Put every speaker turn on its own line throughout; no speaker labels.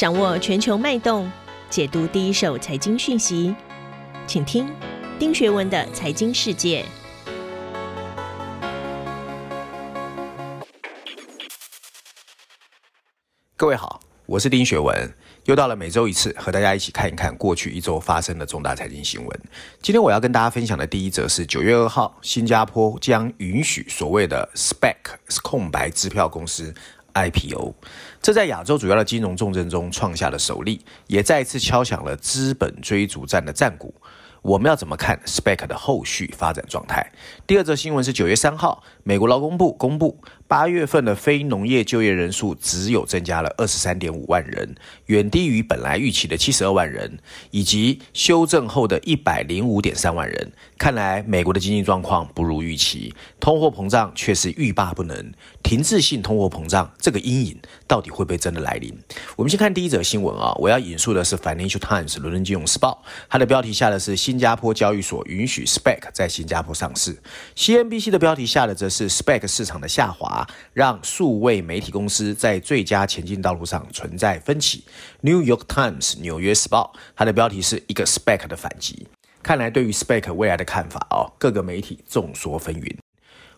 掌握全球脉动，解读第一手财经讯息，请听丁学文的财经世界。
各位好，我是丁学文，又到了每周一次和大家一起看一看过去一周发生的重大财经新闻。今天我要跟大家分享的第一则是九月二号，新加坡将允许所谓的 SPAC 空白支票公司。IPO，这在亚洲主要的金融重镇中创下了首例，也再一次敲响了资本追逐战的战鼓。我们要怎么看 Spec 的后续发展状态？第二则新闻是九月三号，美国劳工部公布。八月份的非农业就业人数只有增加了二十三点五万人，远低于本来预期的七十二万人，以及修正后的一百零五点三万人。看来美国的经济状况不如预期，通货膨胀却是欲罢不能。停滞性通货膨胀这个阴影到底会不会真的来临？我们先看第一则新闻啊，我要引述的是 Financial Times 伦敦金融时报，它的标题下的是新加坡交易所允许 SPAC 在新加坡上市，CNBC 的标题下的则是 SPAC 市场的下滑。让数位媒体公司在最佳前进道路上存在分歧。New York Times 纽约时报，它的标题是一个 Spec 的反击。看来对于 SPAC 未来的看法哦，各个媒体众说纷纭。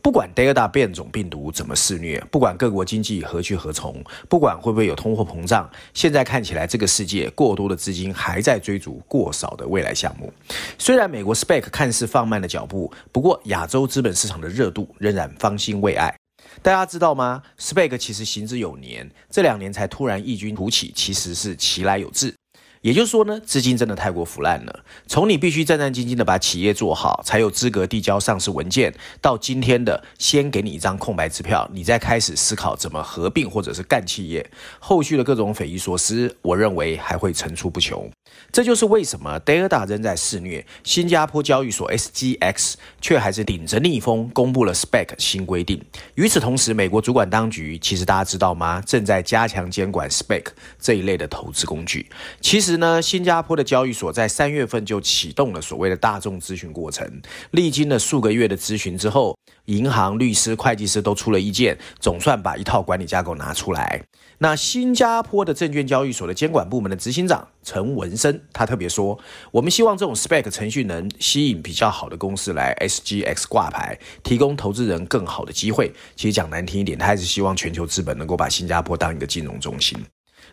不管 Delta 变种病毒怎么肆虐，不管各国经济何去何从，不管会不会有通货膨胀，现在看起来这个世界过多的资金还在追逐过少的未来项目。虽然美国 SPAC 看似放慢了脚步，不过亚洲资本市场的热度仍然方兴未艾。大家知道吗？SPAC 其实行之有年，这两年才突然异军突起，其实是其来有自。也就是说呢，资金真的太过腐烂了。从你必须战战兢兢的把企业做好，才有资格递交上市文件，到今天的先给你一张空白支票，你再开始思考怎么合并或者是干企业，后续的各种匪夷所思，我认为还会层出不穷。这就是为什么 Delta 仍在肆虐，新加坡交易所 SGX 却还是顶着逆风公布了 SPAC 新规定。与此同时，美国主管当局其实大家知道吗？正在加强监管 SPAC 这一类的投资工具。其实。其实呢，新加坡的交易所在三月份就启动了所谓的大众咨询过程，历经了数个月的咨询之后，银行、律师、会计师都出了意见，总算把一套管理架构拿出来。那新加坡的证券交易所的监管部门的执行长陈文生，他特别说：“我们希望这种 spec 程序能吸引比较好的公司来 SGX 挂牌，提供投资人更好的机会。其实讲难听一点，他还是希望全球资本能够把新加坡当一个金融中心。”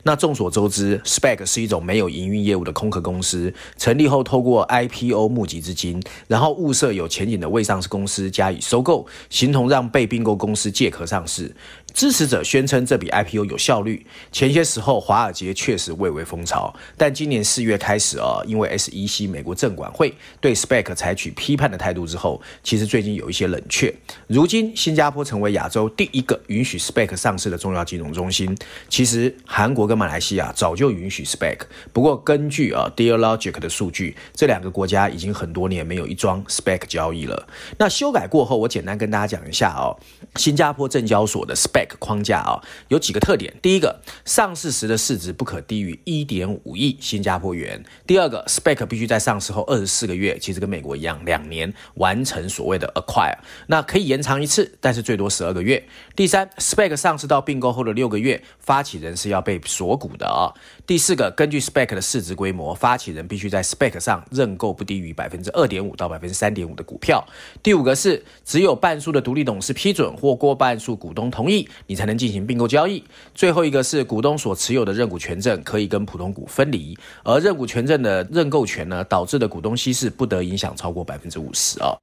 那众所周知，SPAC 是一种没有营运业务的空壳公司，成立后透过 IPO 募集资金，然后物色有前景的未上市公司加以收购，形同让被并购公司借壳上市。支持者宣称这笔 IPO 有效率。前些时候，华尔街确实蔚为风潮，但今年四月开始啊，因为 SEC 美国证管会对 SPAC 采取批判的态度之后，其实最近有一些冷却。如今，新加坡成为亚洲第一个允许 SPAC 上市的重要金融中心。其实，韩国跟马来西亚早就允许 SPAC，不过根据啊 Dealogic 的数据，这两个国家已经很多年没有一桩 SPAC 交易了。那修改过后，我简单跟大家讲一下哦，新加坡证交所的 SPAC。框架啊，有几个特点。第一个，上市时的市值不可低于一点五亿新加坡元。第二个，spec 必须在上市后二十四个月，其实跟美国一样，两年完成所谓的 acquire，那可以延长一次，但是最多十二个月。第三，SPAC 上市到并购后的六个月，发起人是要被锁股的啊。第四个，根据 SPAC 的市值规模，发起人必须在 SPAC 上认购不低于百分之二点五到百分之三点五的股票。第五个是，只有半数的独立董事批准或过半数股东同意。你才能进行并购交易。最后一个是股东所持有的认股权证可以跟普通股分离，而认股权证的认购权呢，导致的股东稀释不得影响超过百分之五十啊。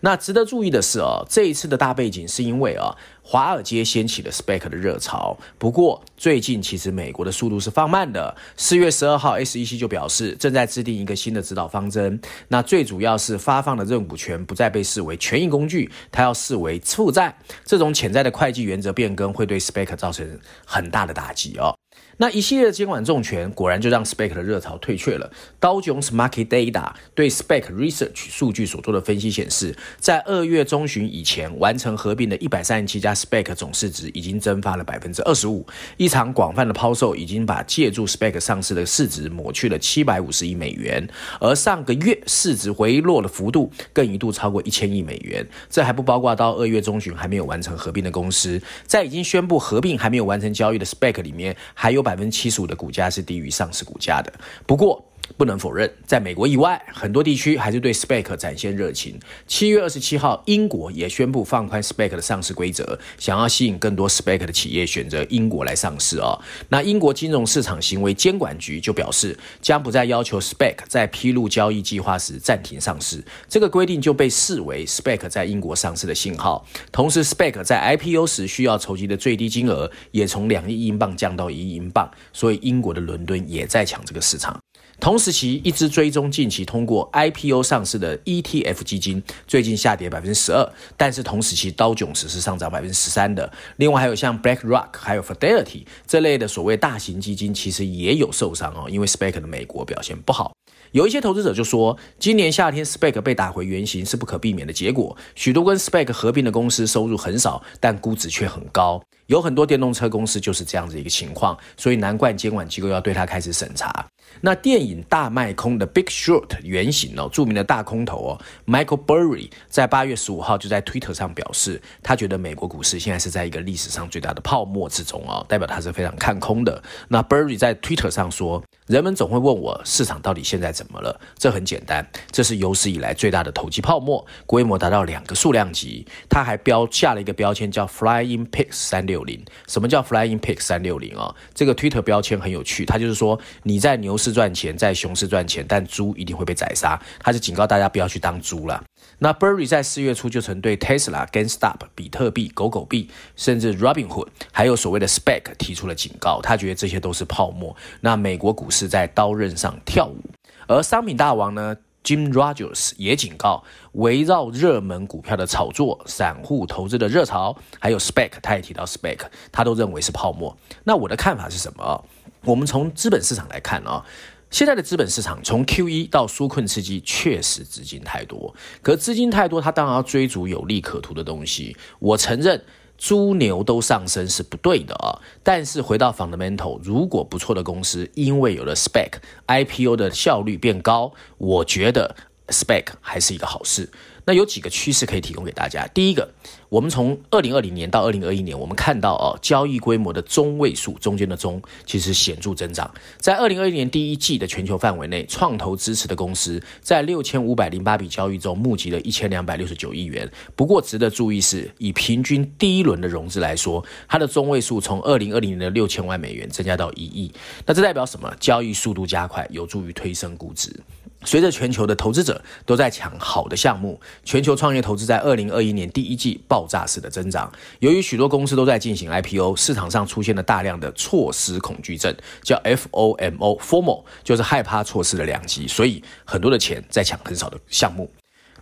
那值得注意的是哦，这一次的大背景是因为啊，华尔街掀起了 SPAC 的热潮。不过最近其实美国的速度是放慢的。四月十二号，SEC 就表示正在制定一个新的指导方针。那最主要是发放的认股权不再被视为权益工具，它要视为负债。这种潜在的会计原则变更会对 SPAC 造成很大的打击哦。那一系列的监管重拳，果然就让 SPAC 的热潮退却了。道琼斯 Market Data 对 SPAC Research 数据所做的分析显示，在二月中旬以前完成合并的一百三十七家 SPAC 总市值已经蒸发了百分之二十五。一场广泛的抛售已经把借助 SPAC 上市的市值抹去了七百五十亿美元，而上个月市值回落的幅度更一度超过一千亿美元。这还不包括到二月中旬还没有完成合并的公司，在已经宣布合并还没有完成交易的 SPAC 里面。还有百百分之七十五的股价是低于上市股价的。不过，不能否认，在美国以外，很多地区还是对 SPAC 展现热情。七月二十七号，英国也宣布放宽 SPAC 的上市规则，想要吸引更多 SPAC 的企业选择英国来上市哦。那英国金融市场行为监管局就表示，将不再要求 SPAC 在披露交易计划时暂停上市。这个规定就被视为 SPAC 在英国上市的信号。同时，SPAC 在 IPO 时需要筹集的最低金额也从两亿英镑降到一亿英镑，所以英国的伦敦也在抢这个市场。同时期，一支追踪近期通过 IPO 上市的 ETF 基金，最近下跌百分之十二，但是同时期刀琼斯是上涨百分之十三的。另外还有像 BlackRock 还有 Fidelity 这类的所谓大型基金，其实也有受伤哦，因为 SPAC 的美国表现不好。有一些投资者就说，今年夏天 SPAC 被打回原形是不可避免的结果。许多跟 SPAC 合并的公司收入很少，但估值却很高。有很多电动车公司就是这样子一个情况，所以难怪监管机构要对它开始审查。那电影大卖空的 Big Short 原型哦，著名的大空头哦，Michael Burry 在八月十五号就在 Twitter 上表示，他觉得美国股市现在是在一个历史上最大的泡沫之中哦，代表他是非常看空的。那 Burry 在 Twitter 上说，人们总会问我市场到底现在怎么了？这很简单，这是有史以来最大的投机泡沫，规模达到两个数量级。它还标下了一个标签叫 Flying Pigs 三六零。什么叫 Flying Pigs 三六零啊？这个 Twitter 标签很有趣，它就是说你在牛市赚钱，在熊市赚钱，但猪一定会被宰杀。他就警告大家不要去当猪了。那 Burry 在四月初就曾对 Tesla、GameStop、比特币、狗狗币，甚至 Robinhood，还有所谓的 Spec 提出了警告，他觉得这些都是泡沫。那美国股市。在刀刃上跳舞，而商品大王呢，Jim Rogers 也警告，围绕热门股票的炒作、散户投资的热潮，还有 Spec，他也提到 Spec，他都认为是泡沫。那我的看法是什么？我们从资本市场来看啊，现在的资本市场从 QE 到纾困刺激，确实资金太多，可资金太多，它当然要追逐有利可图的东西。我承认。猪牛都上升是不对的啊，但是回到 fundamental，如果不错的公司因为有了 spec IPO 的效率变高，我觉得 Spec 还是一个好事。那有几个趋势可以提供给大家。第一个，我们从二零二零年到二零二一年，我们看到哦，交易规模的中位数中间的中，其实显著增长。在二零二一年第一季的全球范围内，创投支持的公司在六千五百零八笔交易中募集了一千两百六十九亿元。不过值得注意是，以平均第一轮的融资来说，它的中位数从二零二零年的六千万美元增加到一亿。那这代表什么？交易速度加快，有助于推升估值。随着全球的投资者都在抢好的项目，全球创业投资在二零二一年第一季爆炸式的增长。由于许多公司都在进行 IPO，市场上出现了大量的错失恐惧症，叫 FOMO，FOMO 就是害怕错失的良机，所以很多的钱在抢很少的项目。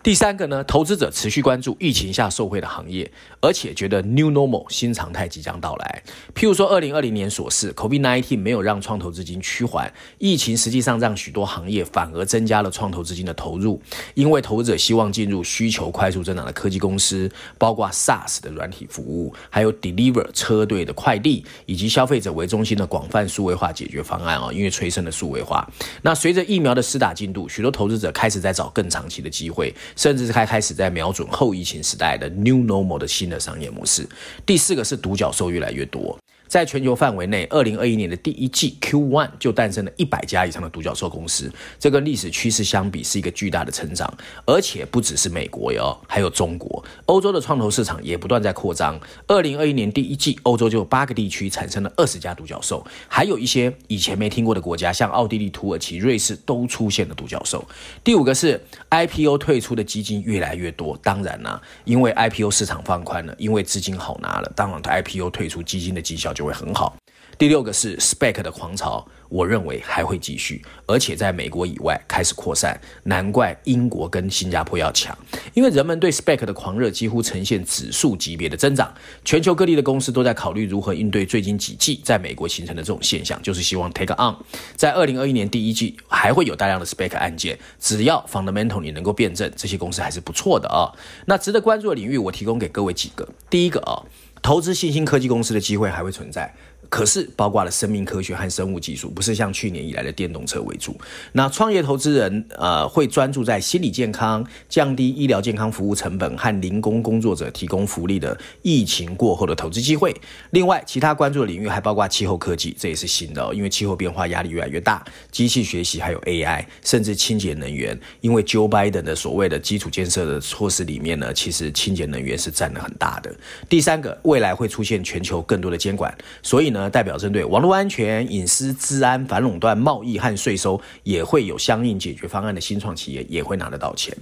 第三个呢，投资者持续关注疫情下受惠的行业，而且觉得 New Normal 新常态即将到来。譬如说，二零二零年所示，COVID-19 没有让创投资金趋缓，疫情实际上让许多行业反而增加了创投资金的投入，因为投资者希望进入需求快速增长的科技公司，包括 SaaS 的软体服务，还有 Deliver 车队的快递，以及消费者为中心的广泛数位化解决方案啊，因为催生了数位化。那随着疫苗的施打进度，许多投资者开始在找更长期的机会。甚至是开开始在瞄准后疫情时代的 New Normal 的新的商业模式。第四个是独角兽越来越多。在全球范围内，二零二一年的第一季 Q1 就诞生了一百家以上的独角兽公司，这跟历史趋势相比是一个巨大的成长。而且不只是美国哟，还有中国、欧洲的创投市场也不断在扩张。二零二一年第一季，欧洲就有八个地区产生了二十家独角兽，还有一些以前没听过的国家，像奥地利、土耳其、瑞士都出现了独角兽。第五个是 IPO 退出的基金越来越多，当然啦、因为 IPO 市场放宽了，因为资金好拿了，当然 IPO 退出基金的绩效。就会很好。第六个是 SPAC 的狂潮，我认为还会继续，而且在美国以外开始扩散。难怪英国跟新加坡要抢，因为人们对 SPAC 的狂热几乎呈现指数级别的增长。全球各地的公司都在考虑如何应对最近几季在美国形成的这种现象，就是希望 take on。在二零二一年第一季还会有大量的 SPAC 案件，只要 fundamental 你能够辩证，这些公司还是不错的啊。那值得关注的领域，我提供给各位几个。第一个啊。投资新兴科技公司的机会还会存在，可是包括了生命科学和生物技术，不是像去年以来的电动车为主。那创业投资人呃会专注在心理健康、降低医疗健康服务成本和零工工作者提供福利的疫情过后的投资机会。另外，其他关注的领域还包括气候科技，这也是新的哦，因为气候变化压力越来越大，机器学习还有 AI，甚至清洁能源。因为 Joe Biden 的所谓的基础建设的措施里面呢，其实清洁能源是占了很大的。第三个，未来会出现全球更多的监管，所以呢，代表针对网络安全、隐私、治安、反垄断、贸易和税收，也会有相应解决方案的新创企业也会拿得到钱。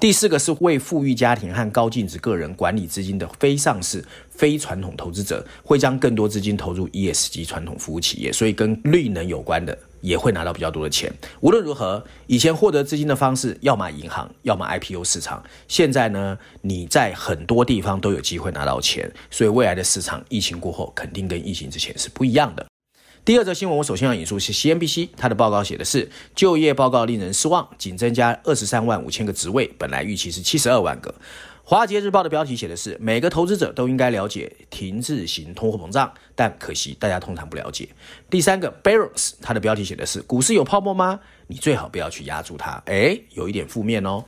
第四个是为富裕家庭和高净值个人管理资金的非上市、非传统投资者，会将更多资金投入 ESG 传统服务企业，所以跟绿能有关的也会拿到比较多的钱。无论如何，以前获得资金的方式，要么银行，要么 IPO 市场。现在呢，你在很多地方都有机会拿到钱，所以未来的市场，疫情过后肯定跟疫情之前是不一样的。第二则新闻，我首先要引述是 CNBC，它的报告写的是就业报告令人失望，仅增加二十三万五千个职位，本来预期是七十二万个。华尔街日报的标题写的是每个投资者都应该了解停滞型通货膨胀，但可惜大家通常不了解。第三个 Barron's，它的标题写的是股市有泡沫吗？你最好不要去压住它。诶，有一点负面哦。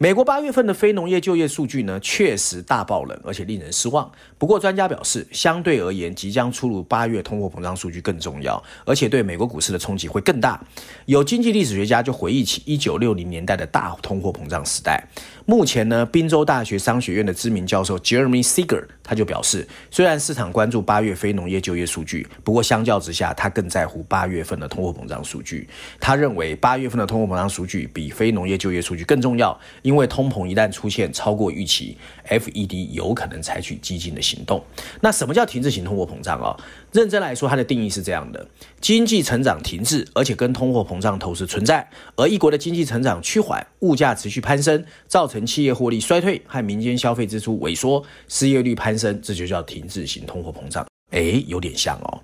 美国八月份的非农业就业数据呢，确实大爆冷，而且令人失望。不过专家表示，相对而言，即将出炉八月通货膨胀数据更重要，而且对美国股市的冲击会更大。有经济历史学家就回忆起一九六零年代的大通货膨胀时代。目前呢，宾州大学商学院的知名教授 Jeremy Sieger，他就表示，虽然市场关注八月非农业就业数据，不过相较之下，他更在乎八月份的通货膨胀数据。他认为八月份的通货膨胀数据比非农业就业数据更重要。因为通膨一旦出现超过预期，FED 有可能采取激进的行动。那什么叫停滞型通货膨胀啊？认真来说，它的定义是这样的：经济成长停滞，而且跟通货膨胀同时存在，而一国的经济成长趋缓，物价持续攀升，造成企业获利衰退和民间消费支出萎缩，失业率攀升，这就叫停滞型通货膨胀。诶，有点像哦。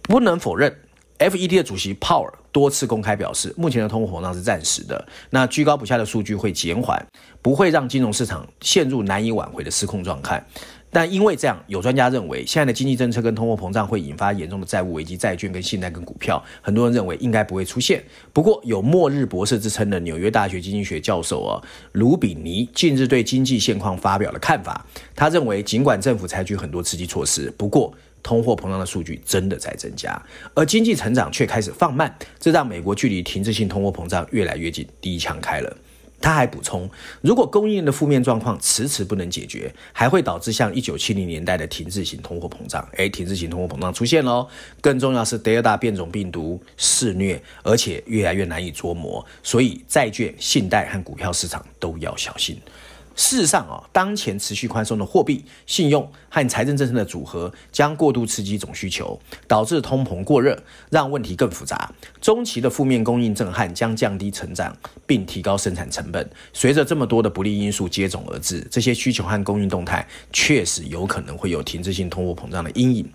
不能否认，FED 的主席 Powell 多次公开表示，目前的通货膨胀是暂时的，那居高不下的数据会减缓，不会让金融市场陷入难以挽回的失控状态。但因为这样，有专家认为，现在的经济政策跟通货膨胀会引发严重的债务危机，债券跟信贷跟股票，很多人认为应该不会出现。不过，有末日博士之称的纽约大学经济学教授啊，卢比尼近日对经济现况发表了看法，他认为，尽管政府采取很多刺激措施，不过，通货膨胀的数据真的在增加，而经济成长却开始放慢，这让美国距离停滞性通货膨胀越来越近，第一枪开了。他还补充，如果供应链的负面状况迟迟不能解决，还会导致像一九七零年代的停滞性通货膨胀。诶，停滞性通货膨胀出现喽。更重要是德尔塔变种病毒肆虐，而且越来越难以捉摸，所以债券、信贷和股票市场都要小心。事实上啊，当前持续宽松的货币、信用和财政政策的组合，将过度刺激总需求，导致通膨过热，让问题更复杂。中期的负面供应震撼将降低成长，并提高生产成本。随着这么多的不利因素接踵而至，这些需求和供应动态确实有可能会有停滞性通货膨胀的阴影。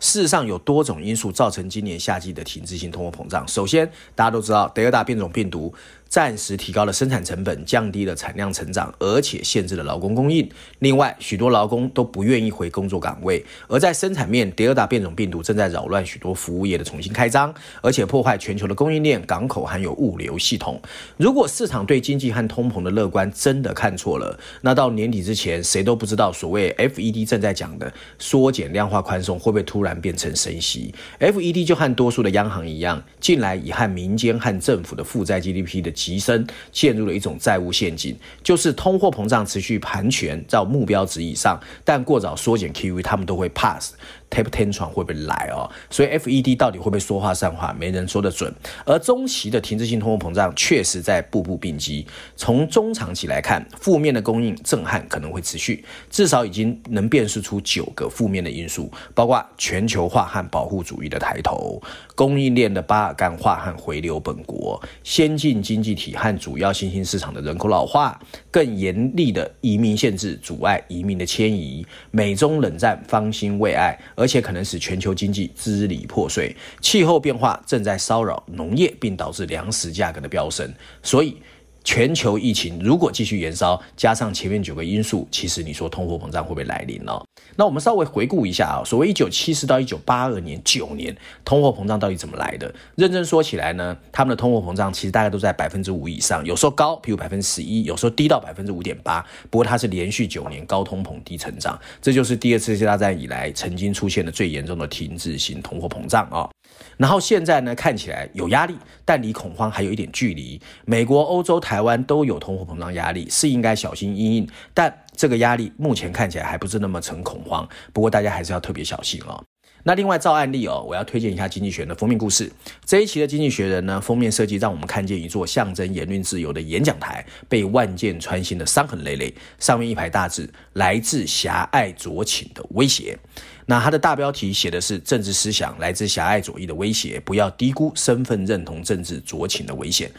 事实上，有多种因素造成今年夏季的停滞性通货膨胀。首先，大家都知道德尔塔变种病毒。暂时提高了生产成本，降低了产量成长，而且限制了劳工供应。另外，许多劳工都不愿意回工作岗位。而在生产面，德尔塔变种病毒正在扰乱许多服务业的重新开张，而且破坏全球的供应链、港口还有物流系统。如果市场对经济和通膨的乐观真的看错了，那到年底之前，谁都不知道所谓 FED 正在讲的缩减量化宽松会不会突然变成升息。FED 就和多数的央行一样，近来已和民间和政府的负债 GDP 的提升陷入了一种债务陷阱，就是通货膨胀持续盘旋到目标值以上，但过早缩减 QE，他们都会 pass。Tape Tantrum 会不会来哦？所以 FED 到底会不会说话算话，没人说得准。而中期的停滞性通货膨胀确实在步步逼近。从中长期来看，负面的供应震撼可能会持续，至少已经能辨识出九个负面的因素，包括全球化和保护主义的抬头，供应链的巴尔干化和回流本国，先进经济体和主要新兴市场的人口老化，更严厉的移民限制阻碍移民的迁移，美中冷战方兴未艾。而而且可能使全球经济支离破碎，气候变化正在骚扰农业，并导致粮食价格的飙升。所以，全球疫情如果继续延烧，加上前面九个因素，其实你说通货膨胀会不会来临呢？那我们稍微回顾一下啊，所谓一九七四到一九八二年九年，通货膨胀到底怎么来的？认真说起来呢，他们的通货膨胀其实大概都在百分之五以上，有时候高，譬如百分之十一，有时候低到百分之五点八。不过它是连续九年高通膨低成长，这就是第二次世界大战以来曾经出现的最严重的停滞性通货膨胀啊。然后现在呢，看起来有压力，但离恐慌还有一点距离。美国、欧洲、台湾都有通货膨胀压力，是应该小心因应，但这个压力目前看起来还不是那么成恐慌。不过大家还是要特别小心哦。那另外照案例哦，我要推荐一下《经济学人》的封面故事。这一期的《经济学人》呢，封面设计让我们看见一座象征言论自由的演讲台被万箭穿心的伤痕累累，上面一排大字：来自狭隘左倾的威胁。那它的大标题写的是政治思想来自狭隘左翼的威胁，不要低估身份认同政治酌情的危险。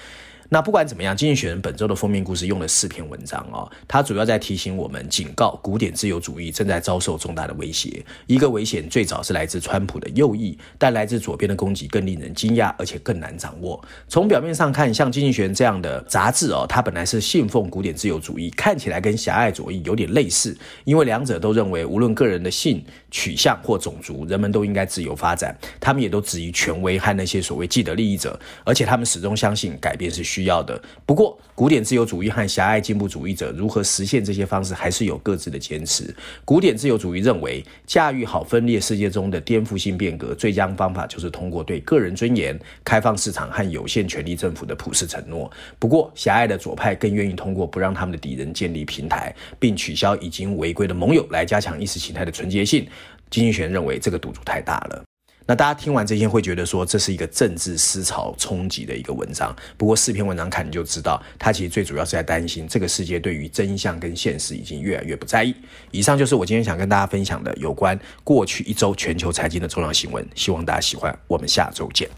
那不管怎么样，《经济学人》本周的封面故事用了四篇文章哦，它主要在提醒我们、警告古典自由主义正在遭受重大的威胁。一个危险最早是来自川普的右翼，但来自左边的攻击更令人惊讶，而且更难掌握。从表面上看，像《经济学人》这样的杂志哦，它本来是信奉古典自由主义，看起来跟狭隘左翼有点类似，因为两者都认为无论个人的性取向或种族，人们都应该自由发展。他们也都质疑权威和那些所谓既得利益者，而且他们始终相信改变是需要的。不过，古典自由主义和狭隘进步主义者如何实现这些方式，还是有各自的坚持。古典自由主义认为，驾驭好分裂世界中的颠覆性变革，最佳方法就是通过对个人尊严、开放市场和有限权力政府的普世承诺。不过，狭隘的左派更愿意通过不让他们的敌人建立平台，并取消已经违规的盟友，来加强意识形态的纯洁性。经济学认为这个赌注太大了。那大家听完这些会觉得说，这是一个政治思潮冲击的一个文章。不过四篇文章看你就知道，他其实最主要是在担心这个世界对于真相跟现实已经越来越不在意。以上就是我今天想跟大家分享的有关过去一周全球财经的重要新闻。希望大家喜欢，我们下周见。